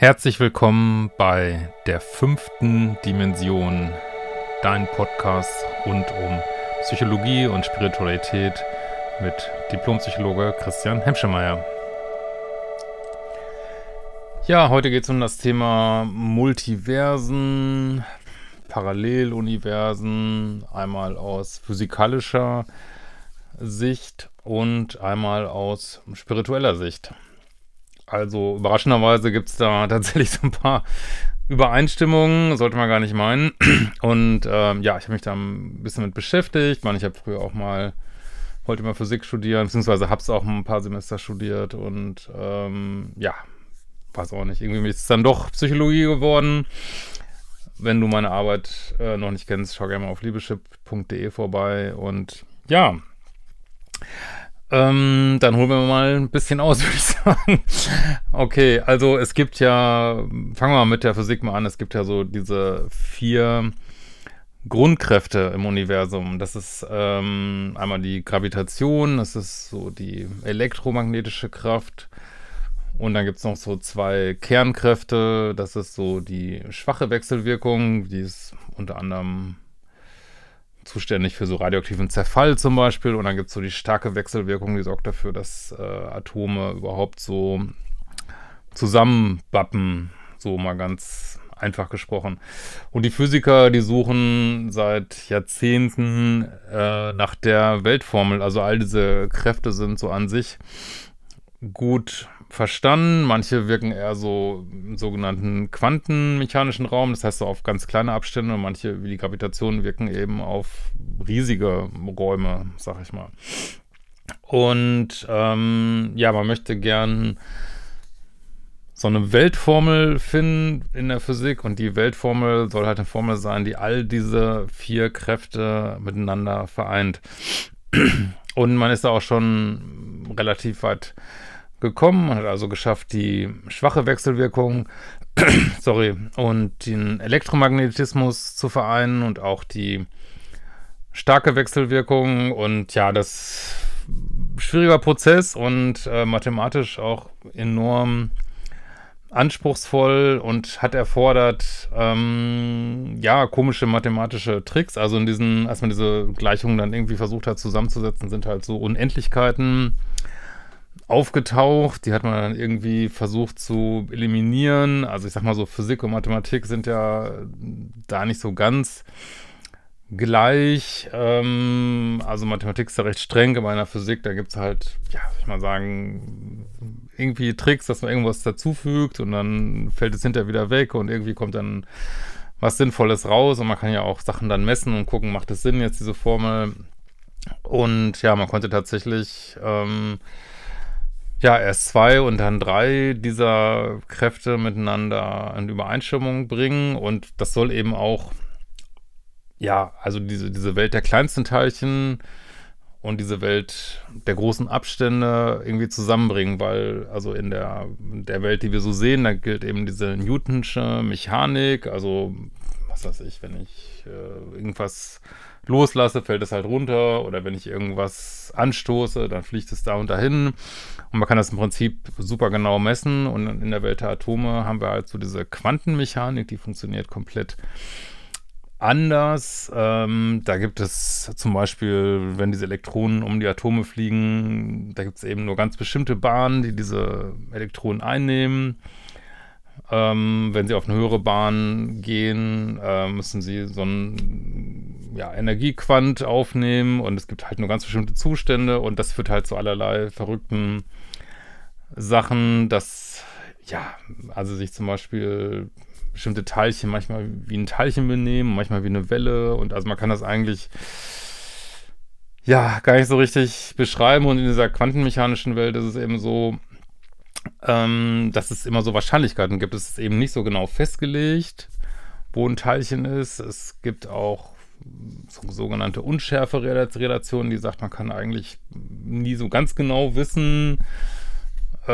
Herzlich willkommen bei der fünften Dimension, dein Podcast rund um Psychologie und Spiritualität mit Diplompsychologe Christian Hemschemeyer. Ja, heute geht es um das Thema Multiversen, Paralleluniversen, einmal aus physikalischer Sicht und einmal aus spiritueller Sicht. Also überraschenderweise gibt es da tatsächlich so ein paar Übereinstimmungen, sollte man gar nicht meinen. Und ähm, ja, ich habe mich da ein bisschen mit beschäftigt. Ich meine, ich habe früher auch mal, wollte mal Physik studieren, beziehungsweise habe es auch ein paar Semester studiert und ähm, ja, weiß auch nicht, irgendwie ist es dann doch Psychologie geworden. Wenn du meine Arbeit äh, noch nicht kennst, schau gerne mal auf liebeschip.de vorbei und ja, ähm, dann holen wir mal ein bisschen aus, würde ich sagen. Okay, also es gibt ja, fangen wir mal mit der Physik mal an, es gibt ja so diese vier Grundkräfte im Universum. Das ist ähm, einmal die Gravitation, das ist so die elektromagnetische Kraft. Und dann gibt es noch so zwei Kernkräfte, das ist so die schwache Wechselwirkung, die ist unter anderem zuständig für so radioaktiven Zerfall zum Beispiel. Und dann gibt es so die starke Wechselwirkung, die sorgt dafür, dass äh, Atome überhaupt so zusammenbappen, so mal ganz einfach gesprochen. Und die Physiker, die suchen seit Jahrzehnten äh, nach der Weltformel. Also all diese Kräfte sind so an sich gut verstanden. Manche wirken eher so im sogenannten quantenmechanischen Raum, das heißt so auf ganz kleine Abstände. Und manche, wie die Gravitation, wirken eben auf riesige Räume, sag ich mal. Und ähm, ja, man möchte gern so eine Weltformel finden in der Physik und die Weltformel soll halt eine Formel sein, die all diese vier Kräfte miteinander vereint. Und man ist da auch schon relativ weit gekommen. Man hat also geschafft, die schwache Wechselwirkung, sorry, und den Elektromagnetismus zu vereinen und auch die starke Wechselwirkung. Und ja, das schwieriger Prozess und äh, mathematisch auch enorm anspruchsvoll und hat erfordert, ähm, ja, komische mathematische Tricks. Also in diesen, als man diese Gleichungen dann irgendwie versucht hat zusammenzusetzen, sind halt so Unendlichkeiten aufgetaucht. Die hat man dann irgendwie versucht zu eliminieren. Also ich sag mal so, Physik und Mathematik sind ja da nicht so ganz gleich. Ähm, also Mathematik ist ja recht streng, aber in der Physik, da gibt es halt, ja, soll ich mal sagen, irgendwie Tricks, dass man irgendwas dazufügt und dann fällt es hinterher wieder weg und irgendwie kommt dann was Sinnvolles raus und man kann ja auch Sachen dann messen und gucken, macht es Sinn jetzt diese Formel. Und ja, man konnte tatsächlich ähm, ja, erst zwei und dann drei dieser Kräfte miteinander in Übereinstimmung bringen. Und das soll eben auch, ja, also diese, diese Welt der kleinsten Teilchen und diese Welt der großen Abstände irgendwie zusammenbringen, weil also in der, der Welt, die wir so sehen, da gilt eben diese Newtonsche Mechanik, also was weiß ich, wenn ich äh, irgendwas loslasse, fällt es halt runter oder wenn ich irgendwas anstoße, dann fliegt es da und dahin und man kann das im Prinzip super genau messen und in der Welt der Atome haben wir halt so diese Quantenmechanik, die funktioniert komplett anders. Ähm, da gibt es zum Beispiel, wenn diese Elektronen um die Atome fliegen, da gibt es eben nur ganz bestimmte Bahnen, die diese Elektronen einnehmen. Ähm, wenn sie auf eine höhere Bahn gehen, äh, müssen sie so ein ja, Energiequant aufnehmen und es gibt halt nur ganz bestimmte Zustände und das führt halt zu allerlei verrückten Sachen, dass, ja, also sich zum Beispiel bestimmte Teilchen manchmal wie ein Teilchen benehmen, manchmal wie eine Welle und also man kann das eigentlich ja gar nicht so richtig beschreiben und in dieser quantenmechanischen Welt ist es eben so, ähm, dass es immer so Wahrscheinlichkeiten gibt. Es ist eben nicht so genau festgelegt, wo ein Teilchen ist. Es gibt auch so, sogenannte Unschärfe-Relationen, die sagt, man kann eigentlich nie so ganz genau wissen, äh,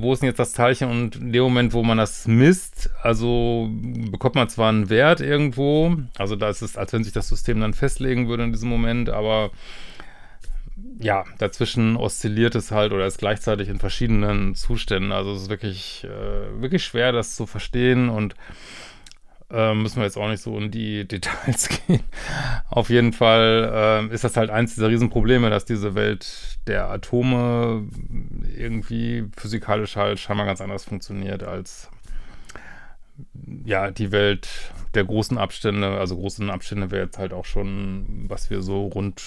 wo ist denn jetzt das Teilchen und in dem Moment, wo man das misst, also bekommt man zwar einen Wert irgendwo, also da ist es, als wenn sich das System dann festlegen würde in diesem Moment, aber ja, dazwischen oszilliert es halt oder ist gleichzeitig in verschiedenen Zuständen. Also es ist wirklich, äh, wirklich schwer, das zu verstehen und äh, müssen wir jetzt auch nicht so in die Details gehen. Auf jeden Fall äh, ist das halt eins dieser Riesenprobleme, dass diese Welt der Atome irgendwie physikalisch halt scheinbar ganz anders funktioniert als ja, die Welt der großen Abstände, also großen Abstände wäre jetzt halt auch schon, was wir so rund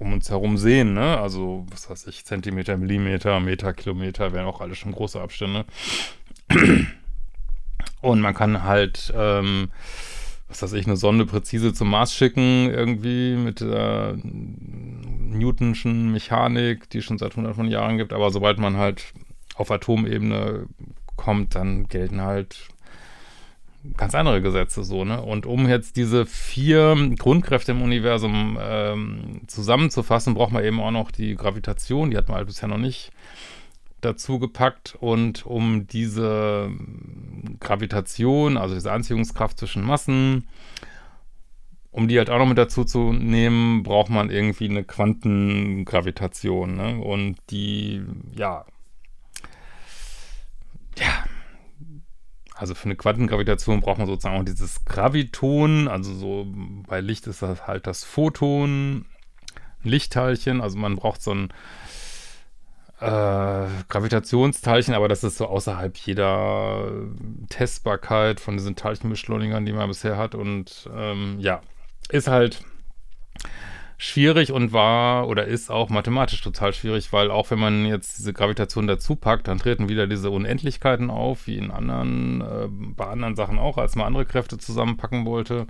um uns herum sehen, ne? Also, was weiß ich, Zentimeter, Millimeter, Meter, Kilometer wären auch alle schon große Abstände. Und man kann halt, ähm, was weiß ich, eine Sonde präzise zum Mars schicken, irgendwie mit der Newtonschen Mechanik, die es schon seit hunderten von Jahren gibt. Aber sobald man halt auf Atomebene kommt, dann gelten halt ganz andere Gesetze so, ne? Und um jetzt diese vier Grundkräfte im Universum ähm, zusammenzufassen, braucht man eben auch noch die Gravitation, die hat man halt bisher noch nicht dazu gepackt. Und um diese Gravitation, also diese Anziehungskraft zwischen Massen, um die halt auch noch mit dazu zu nehmen, braucht man irgendwie eine Quantengravitation, ne? Und die, ja, ja, also für eine Quantengravitation braucht man sozusagen auch dieses Graviton, also so bei Licht ist das halt das Photon, Lichtteilchen, also man braucht so ein äh, Gravitationsteilchen, aber das ist so außerhalb jeder Testbarkeit von diesen Teilchenbeschleunigern, die man bisher hat. Und ähm, ja, ist halt schwierig und war oder ist auch mathematisch total schwierig, weil auch wenn man jetzt diese Gravitation dazu packt, dann treten wieder diese Unendlichkeiten auf, wie in anderen, äh, bei anderen Sachen auch, als man andere Kräfte zusammenpacken wollte.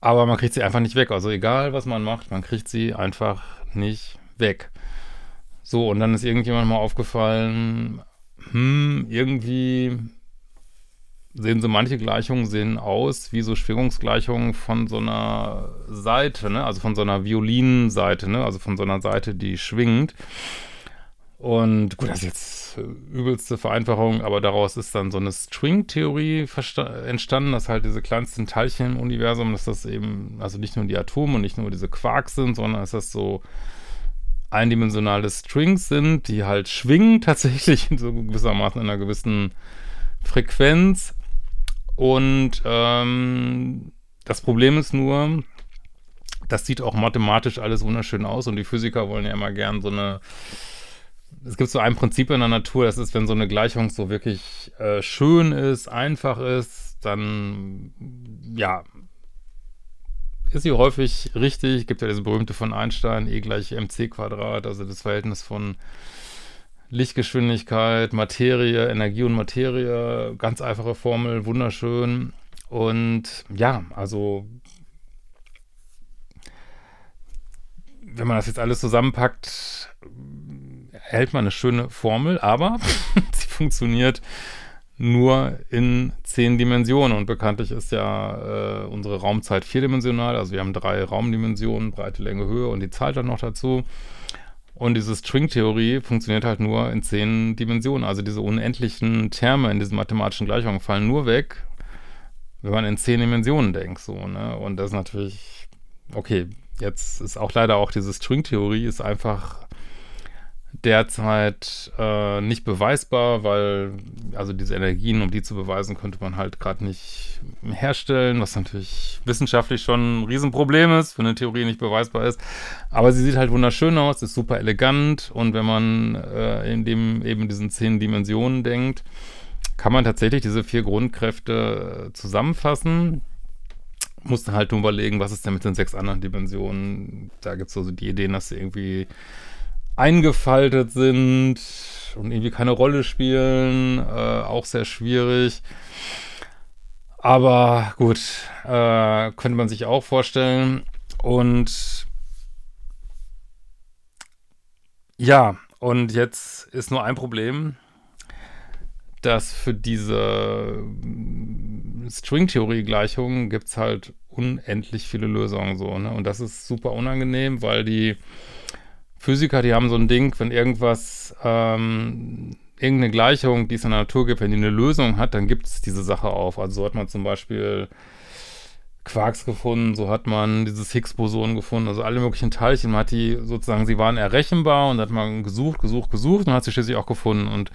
Aber man kriegt sie einfach nicht weg. Also egal, was man macht, man kriegt sie einfach nicht weg. So, und dann ist irgendjemand mal aufgefallen, hm, irgendwie sehen so manche Gleichungen sehen aus wie so Schwingungsgleichungen von so einer Seite, ne? Also von so einer Violinseite, ne? Also von so einer Seite, die schwingt. Und gut, das ist jetzt übelste Vereinfachung, aber daraus ist dann so eine String-Theorie entstanden, dass halt diese kleinsten Teilchen im Universum, dass das eben, also nicht nur die Atome und nicht nur diese Quarks sind, sondern dass das so eindimensionale Strings sind, die halt schwingen tatsächlich in so gewissermaßen in einer gewissen Frequenz und ähm, das Problem ist nur, das sieht auch mathematisch alles wunderschön aus und die Physiker wollen ja immer gern so eine. Es gibt so ein Prinzip in der Natur, das ist, wenn so eine Gleichung so wirklich äh, schön ist, einfach ist, dann ja, ist sie häufig richtig. Gibt ja diese berühmte von Einstein, E gleich mc Quadrat, also das Verhältnis von Lichtgeschwindigkeit, Materie, Energie und Materie, ganz einfache Formel, wunderschön. Und ja, also wenn man das jetzt alles zusammenpackt, erhält man eine schöne Formel, aber sie funktioniert nur in zehn Dimensionen und bekanntlich ist ja äh, unsere Raumzeit vierdimensional, also wir haben drei Raumdimensionen, Breite, Länge, Höhe und die Zahl dann noch dazu. Und diese String-Theorie funktioniert halt nur in zehn Dimensionen. Also diese unendlichen Terme in diesen mathematischen Gleichungen fallen nur weg, wenn man in zehn Dimensionen denkt. So, ne? Und das ist natürlich, okay, jetzt ist auch leider auch diese String-Theorie ist einfach derzeit äh, nicht beweisbar, weil also diese Energien, um die zu beweisen, könnte man halt gerade nicht herstellen, was natürlich wissenschaftlich schon ein Riesenproblem ist, wenn eine Theorie nicht beweisbar ist. Aber sie sieht halt wunderschön aus, ist super elegant und wenn man äh, in dem eben diesen zehn Dimensionen denkt, kann man tatsächlich diese vier Grundkräfte zusammenfassen. Musste halt nur überlegen, was ist denn mit den sechs anderen Dimensionen. Da gibt es so die Ideen, dass sie irgendwie eingefaltet sind und irgendwie keine Rolle spielen. Äh, auch sehr schwierig. Aber gut, äh, könnte man sich auch vorstellen. Und ja, und jetzt ist nur ein Problem, dass für diese String-Theorie-Gleichungen gibt es halt unendlich viele Lösungen so, ne? Und das ist super unangenehm, weil die Physiker, die haben so ein Ding, wenn irgendwas, ähm, irgendeine Gleichung, die es in der Natur gibt, wenn die eine Lösung hat, dann gibt es diese Sache auf. Also so hat man zum Beispiel, Quarks gefunden, so hat man dieses Higgs-Boson gefunden, also alle möglichen Teilchen. Man hat die sozusagen, sie waren errechenbar und hat man gesucht, gesucht, gesucht und hat sie schließlich auch gefunden. Und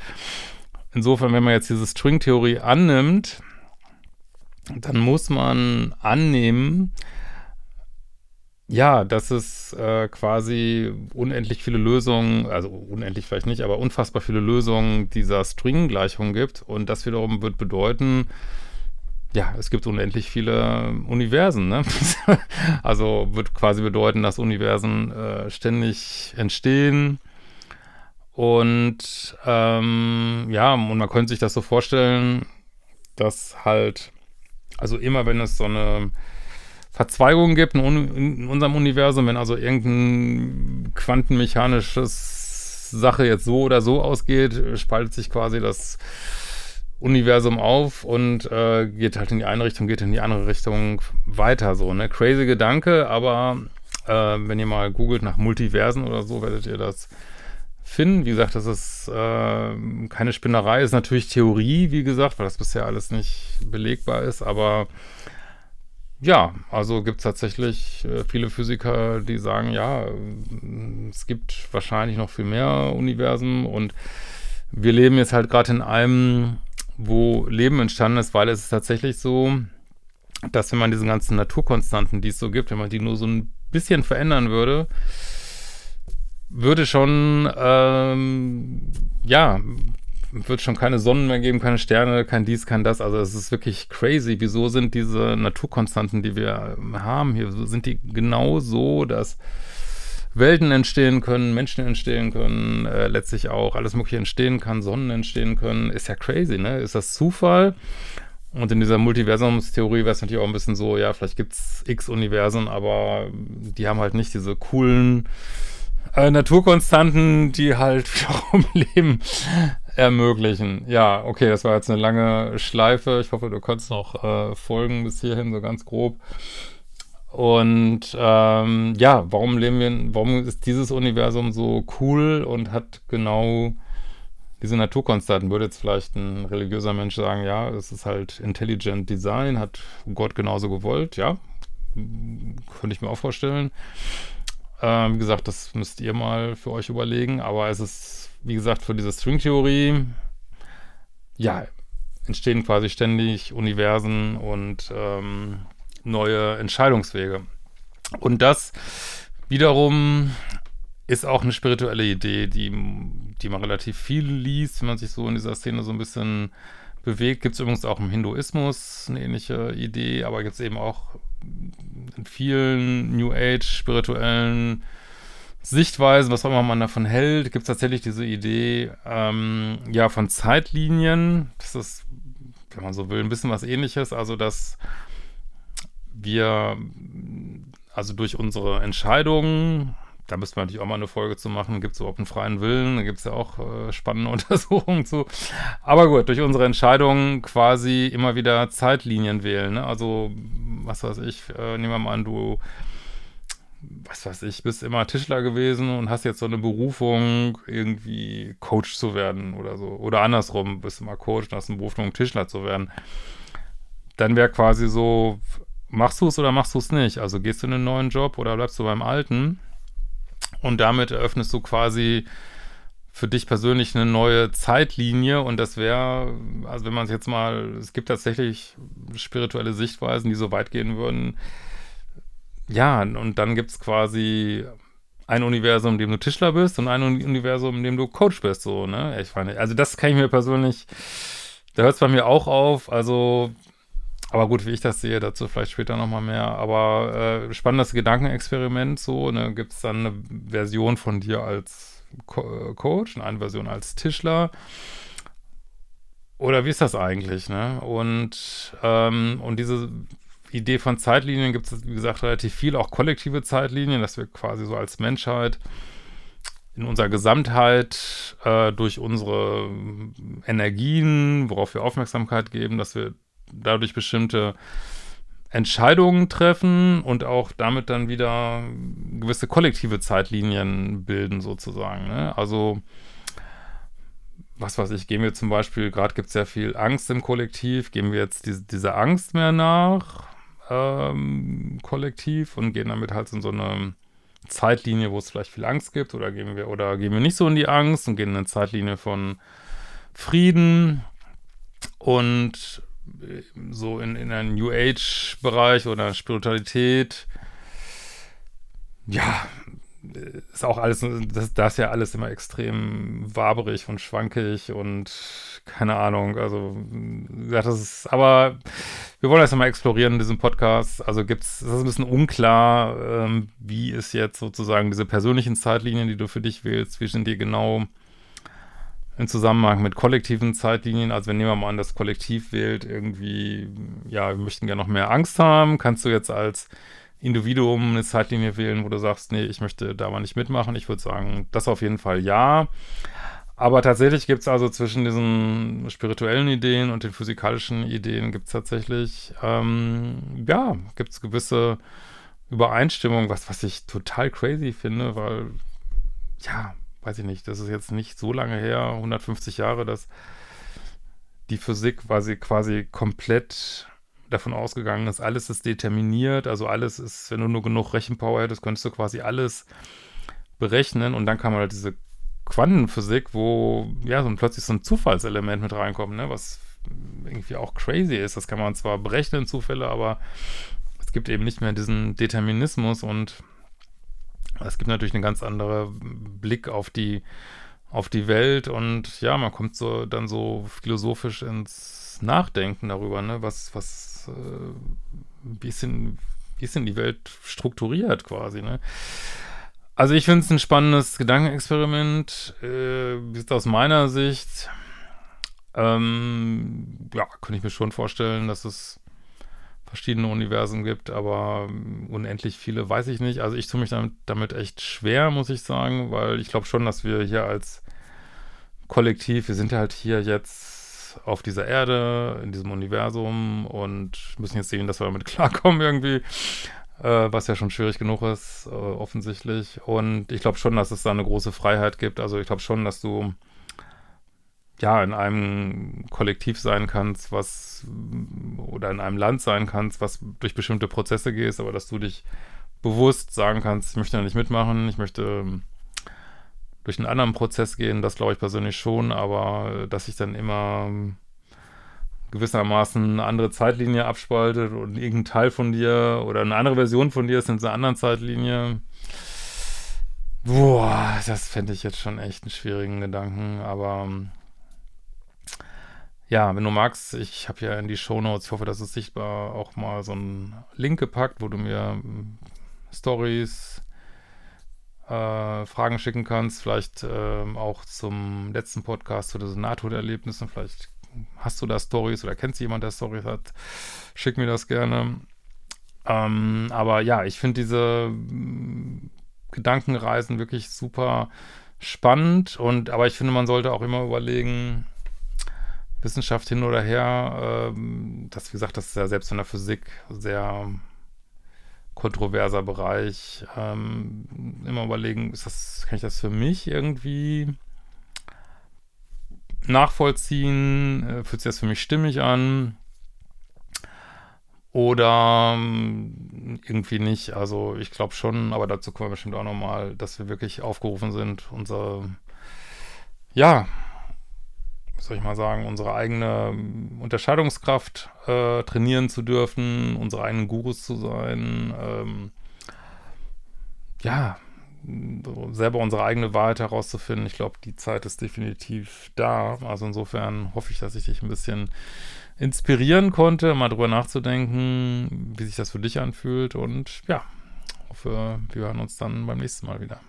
insofern, wenn man jetzt diese String-Theorie annimmt, dann muss man annehmen, ja, dass es äh, quasi unendlich viele Lösungen, also unendlich vielleicht nicht, aber unfassbar viele Lösungen dieser String-Gleichung gibt. Und das wiederum wird bedeuten, ja, es gibt unendlich viele Universen. Ne? also wird quasi bedeuten, dass Universen äh, ständig entstehen. Und ähm, ja, und man könnte sich das so vorstellen, dass halt, also immer wenn es so eine Verzweigung gibt in, in unserem Universum, wenn also irgendein quantenmechanisches Sache jetzt so oder so ausgeht, spaltet sich quasi das Universum auf und äh, geht halt in die eine Richtung, geht in die andere Richtung weiter so, ne? Crazy Gedanke, aber äh, wenn ihr mal googelt nach Multiversen oder so, werdet ihr das finden. Wie gesagt, das ist äh, keine Spinnerei, ist natürlich Theorie, wie gesagt, weil das bisher alles nicht belegbar ist, aber ja, also gibt es tatsächlich äh, viele Physiker, die sagen, ja, es gibt wahrscheinlich noch viel mehr Universen und wir leben jetzt halt gerade in einem wo Leben entstanden ist, weil es ist tatsächlich so, dass wenn man diese ganzen Naturkonstanten, die es so gibt, wenn man die nur so ein bisschen verändern würde, würde schon, ähm, ja, wird schon keine Sonnen mehr geben, keine Sterne, kein dies, kein das. Also es ist wirklich crazy. Wieso sind diese Naturkonstanten, die wir haben hier, sind die genau so, dass Welten entstehen können, Menschen entstehen können, äh, letztlich auch alles Mögliche entstehen kann, Sonnen entstehen können. Ist ja crazy, ne? Ist das Zufall? Und in dieser Multiversumstheorie wäre es natürlich auch ein bisschen so, ja, vielleicht gibt es x Universen, aber die haben halt nicht diese coolen äh, Naturkonstanten, die halt wiederum Leben ermöglichen. Ja, okay, das war jetzt eine lange Schleife. Ich hoffe, du kannst noch äh, folgen bis hierhin, so ganz grob. Und ähm, ja, warum leben wir, warum ist dieses Universum so cool und hat genau diese Naturkonstanten? Würde jetzt vielleicht ein religiöser Mensch sagen, ja, es ist halt Intelligent Design, hat Gott genauso gewollt, ja, könnte ich mir auch vorstellen. Ähm, wie gesagt, das müsst ihr mal für euch überlegen, aber es ist, wie gesagt, für diese Stringtheorie, ja, entstehen quasi ständig Universen und ähm, neue Entscheidungswege. Und das wiederum ist auch eine spirituelle Idee, die, die man relativ viel liest, wenn man sich so in dieser Szene so ein bisschen bewegt. Gibt es übrigens auch im Hinduismus eine ähnliche Idee, aber gibt es eben auch in vielen New Age spirituellen Sichtweisen, was auch immer man davon hält, gibt es tatsächlich diese Idee, ähm, ja, von Zeitlinien. Das ist, wenn man so will, ein bisschen was ähnliches. Also, dass wir, also durch unsere Entscheidungen, da müssten wir natürlich auch mal eine Folge zu machen, gibt es überhaupt einen freien Willen, da gibt es ja auch äh, spannende Untersuchungen zu. Aber gut, durch unsere Entscheidungen quasi immer wieder Zeitlinien wählen. Ne? Also, was weiß ich, äh, nehmen wir mal an, du was weiß ich, bist immer Tischler gewesen und hast jetzt so eine Berufung, irgendwie Coach zu werden oder so. Oder andersrum, bist immer Coach und hast eine Berufung, Tischler zu werden. Dann wäre quasi so, machst du es oder machst du es nicht? Also gehst du in einen neuen Job oder bleibst du beim alten? Und damit eröffnest du quasi für dich persönlich eine neue Zeitlinie und das wäre, also wenn man es jetzt mal, es gibt tatsächlich spirituelle Sichtweisen, die so weit gehen würden. Ja, und dann gibt es quasi ein Universum, in dem du Tischler bist und ein Universum, in dem du Coach bist, so, ne? Ich meine, also das kann ich mir persönlich, da hört es bei mir auch auf, also aber gut, wie ich das sehe, dazu vielleicht später nochmal mehr. Aber äh, spannendes Gedankenexperiment so. Ne? Gibt es dann eine Version von dir als Co äh, Coach und eine Version als Tischler? Oder wie ist das eigentlich? Ne? Und, ähm, und diese Idee von Zeitlinien gibt es, wie gesagt, relativ viel, auch kollektive Zeitlinien, dass wir quasi so als Menschheit in unserer Gesamtheit äh, durch unsere Energien, worauf wir Aufmerksamkeit geben, dass wir dadurch bestimmte Entscheidungen treffen und auch damit dann wieder gewisse kollektive Zeitlinien bilden sozusagen. Ne? Also was weiß ich, gehen wir zum Beispiel, gerade gibt es sehr viel Angst im Kollektiv, gehen wir jetzt diese, dieser Angst mehr nach? Ähm, kollektiv und gehen damit halt in so eine Zeitlinie, wo es vielleicht viel Angst gibt, oder gehen wir, oder gehen wir nicht so in die Angst und gehen in eine Zeitlinie von Frieden und äh, so in, in einen New Age-Bereich oder Spiritualität. Ja, ist auch alles, das, das ist ja alles immer extrem waberig und schwankig und keine Ahnung, also ja, das ist, aber wir wollen das mal explorieren in diesem Podcast. Also gibt's, das ist ein bisschen unklar, ähm, wie ist jetzt sozusagen diese persönlichen Zeitlinien, die du für dich wählst, wie sind die genau im Zusammenhang mit kollektiven Zeitlinien, also wenn jemand mal an das Kollektiv wählt, irgendwie, ja, wir möchten gerne noch mehr Angst haben, kannst du jetzt als Individuum eine Zeitlinie wählen, wo du sagst, nee, ich möchte da mal nicht mitmachen. Ich würde sagen, das auf jeden Fall ja. Aber tatsächlich gibt es also zwischen diesen spirituellen Ideen und den physikalischen Ideen gibt es tatsächlich, ähm, ja, gibt es gewisse Übereinstimmungen, was, was ich total crazy finde, weil, ja, weiß ich nicht, das ist jetzt nicht so lange her, 150 Jahre, dass die Physik quasi, quasi komplett davon ausgegangen ist, alles ist determiniert, also alles ist, wenn du nur genug Rechenpower hättest, könntest du quasi alles berechnen. Und dann kam halt diese Quantenphysik, wo ja so plötzlich so ein Zufallselement mit reinkommt, ne, was irgendwie auch crazy ist. Das kann man zwar berechnen, Zufälle, aber es gibt eben nicht mehr diesen Determinismus. Und es gibt natürlich einen ganz anderen Blick auf die auf die Welt. Und ja, man kommt so dann so philosophisch ins Nachdenken darüber, ne, was was äh, wie, ist denn, wie ist denn die Welt strukturiert quasi, ne? Also ich finde es ein spannendes Gedankenexperiment, äh, aus meiner Sicht, ähm, ja, könnte ich mir schon vorstellen, dass es verschiedene Universen gibt, aber unendlich viele weiß ich nicht. Also ich tue mich damit, damit echt schwer, muss ich sagen, weil ich glaube schon, dass wir hier als Kollektiv, wir sind halt hier jetzt auf dieser Erde, in diesem Universum und müssen jetzt sehen, dass wir damit klarkommen irgendwie, äh, was ja schon schwierig genug ist, äh, offensichtlich. Und ich glaube schon, dass es da eine große Freiheit gibt. Also ich glaube schon, dass du ja in einem Kollektiv sein kannst, was oder in einem Land sein kannst, was durch bestimmte Prozesse gehst, aber dass du dich bewusst sagen kannst, ich möchte da nicht mitmachen, ich möchte durch einen anderen Prozess gehen, das glaube ich persönlich schon, aber dass sich dann immer gewissermaßen eine andere Zeitlinie abspaltet und irgendein Teil von dir oder eine andere Version von dir ist in einer anderen Zeitlinie. Boah, das fände ich jetzt schon echt einen schwierigen Gedanken, aber ja, wenn du magst, ich habe ja in die Show Notes, ich hoffe, das ist sichtbar, auch mal so einen Link gepackt, wo du mir Stories, äh, Fragen schicken kannst, vielleicht äh, auch zum letzten Podcast zu diesen Nahtoderlebnissen. Vielleicht hast du da Stories oder kennst jemand, der Stories hat, schick mir das gerne. Ähm, aber ja, ich finde diese mm, Gedankenreisen wirklich super spannend und aber ich finde, man sollte auch immer überlegen, Wissenschaft hin oder her, ähm, das, wie gesagt, das ist ja selbst in der Physik sehr kontroverser Bereich. Ähm, immer überlegen, ist das, kann ich das für mich irgendwie nachvollziehen? Äh, fühlt sich das für mich stimmig an? Oder ähm, irgendwie nicht. Also ich glaube schon, aber dazu kommen wir bestimmt auch nochmal, dass wir wirklich aufgerufen sind, unsere, ja, soll ich mal sagen, unsere eigene Unterscheidungskraft äh, trainieren zu dürfen, unsere eigenen Gurus zu sein, ähm, ja, selber unsere eigene Wahrheit herauszufinden. Ich glaube, die Zeit ist definitiv da. Also insofern hoffe ich, dass ich dich ein bisschen inspirieren konnte, mal drüber nachzudenken, wie sich das für dich anfühlt. Und ja, hoffe, wir hören uns dann beim nächsten Mal wieder.